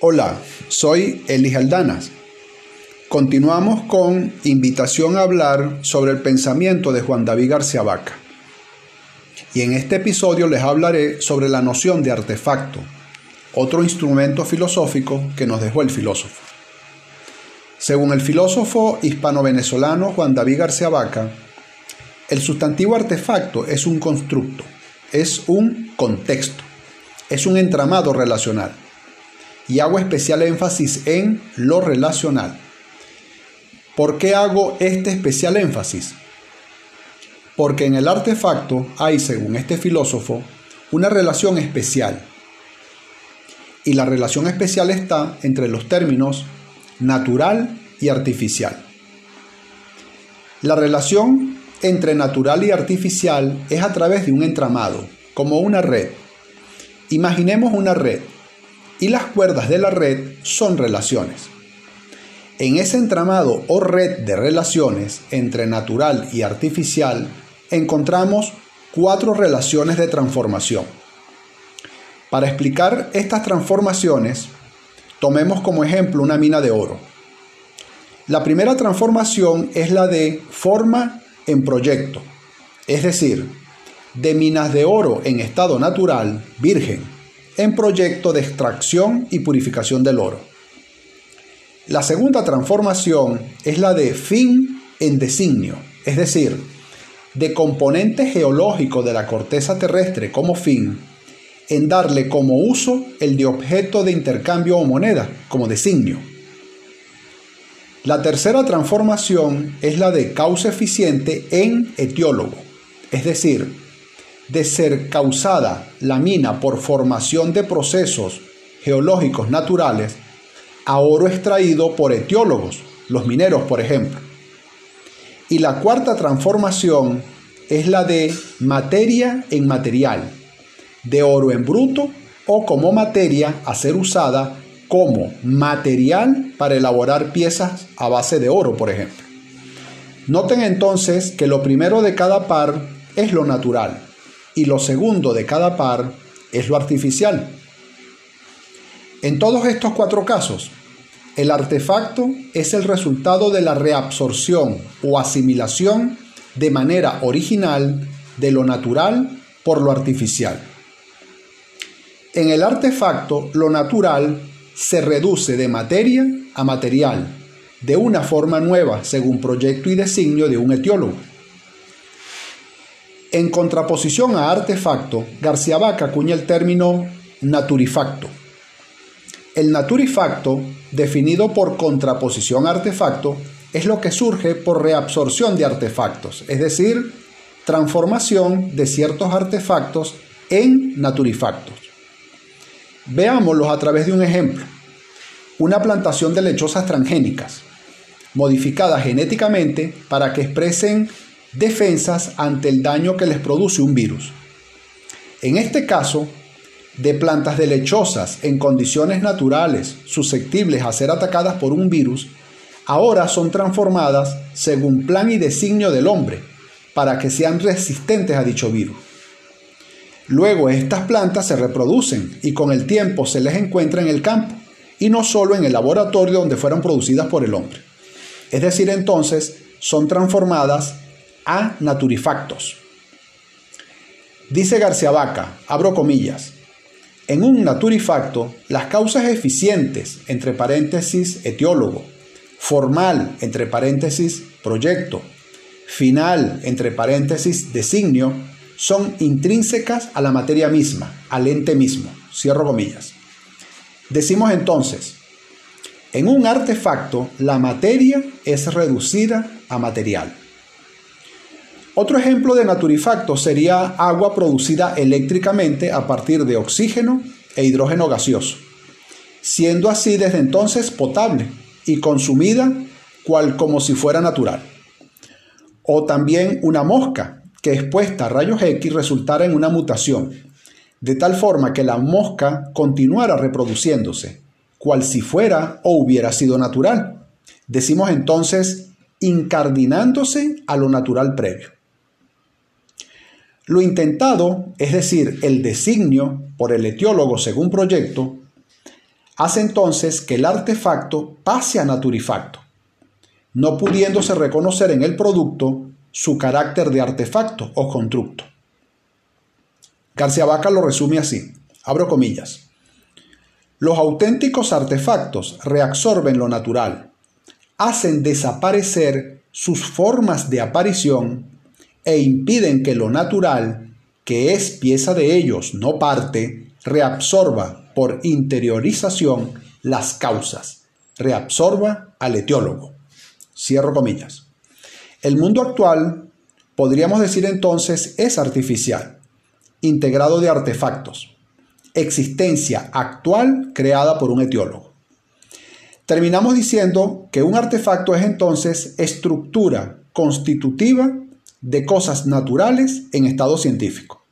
Hola, soy Elis Aldanas. Continuamos con invitación a hablar sobre el pensamiento de Juan David García Vaca. Y en este episodio les hablaré sobre la noción de artefacto, otro instrumento filosófico que nos dejó el filósofo. Según el filósofo hispano-venezolano Juan David García Vaca, el sustantivo artefacto es un constructo, es un contexto, es un entramado relacional. Y hago especial énfasis en lo relacional. ¿Por qué hago este especial énfasis? Porque en el artefacto hay, según este filósofo, una relación especial. Y la relación especial está entre los términos natural y artificial. La relación entre natural y artificial es a través de un entramado, como una red. Imaginemos una red y las cuerdas de la red son relaciones. En ese entramado o red de relaciones entre natural y artificial encontramos cuatro relaciones de transformación. Para explicar estas transformaciones, tomemos como ejemplo una mina de oro. La primera transformación es la de forma en proyecto, es decir, de minas de oro en estado natural, virgen, en proyecto de extracción y purificación del oro. La segunda transformación es la de fin en designio, es decir, de componente geológico de la corteza terrestre como fin, en darle como uso el de objeto de intercambio o moneda como designio. La tercera transformación es la de causa eficiente en etiólogo, es decir, de ser causada la mina por formación de procesos geológicos naturales a oro extraído por etiólogos, los mineros por ejemplo. Y la cuarta transformación es la de materia en material, de oro en bruto o como materia a ser usada como material para elaborar piezas a base de oro, por ejemplo. Noten entonces que lo primero de cada par es lo natural y lo segundo de cada par es lo artificial. En todos estos cuatro casos, el artefacto es el resultado de la reabsorción o asimilación de manera original de lo natural por lo artificial. En el artefacto, lo natural se reduce de materia a material, de una forma nueva según proyecto y designio de un etiólogo. En contraposición a artefacto, García Vaca acuña el término naturifacto. El naturifacto, definido por contraposición a artefacto, es lo que surge por reabsorción de artefactos, es decir, transformación de ciertos artefactos en naturifactos. Veámoslos a través de un ejemplo. Una plantación de lechosas transgénicas, modificadas genéticamente para que expresen defensas ante el daño que les produce un virus. En este caso, de plantas de lechosas en condiciones naturales susceptibles a ser atacadas por un virus, ahora son transformadas según plan y designio del hombre, para que sean resistentes a dicho virus. Luego estas plantas se reproducen y con el tiempo se les encuentra en el campo y no solo en el laboratorio donde fueron producidas por el hombre. Es decir, entonces son transformadas a naturifactos. Dice García Vaca, abro comillas, en un naturifacto, las causas eficientes, entre paréntesis, etiólogo, formal, entre paréntesis, proyecto, final, entre paréntesis, designio, son intrínsecas a la materia misma, al ente mismo. Cierro comillas. Decimos entonces, en un artefacto la materia es reducida a material. Otro ejemplo de naturifacto sería agua producida eléctricamente a partir de oxígeno e hidrógeno gaseoso, siendo así desde entonces potable y consumida cual como si fuera natural. O también una mosca que expuesta a rayos X resultara en una mutación, de tal forma que la mosca continuara reproduciéndose, cual si fuera o hubiera sido natural. Decimos entonces incardinándose a lo natural previo. Lo intentado, es decir, el designio por el etiólogo según proyecto, hace entonces que el artefacto pase a naturifacto, no pudiéndose reconocer en el producto su carácter de artefacto o constructo. García Vaca lo resume así, abro comillas. Los auténticos artefactos reabsorben lo natural, hacen desaparecer sus formas de aparición e impiden que lo natural, que es pieza de ellos, no parte, reabsorba por interiorización las causas, reabsorba al etiólogo. Cierro comillas. El mundo actual, podríamos decir entonces, es artificial, integrado de artefactos, existencia actual creada por un etiólogo. Terminamos diciendo que un artefacto es entonces estructura constitutiva de cosas naturales en estado científico.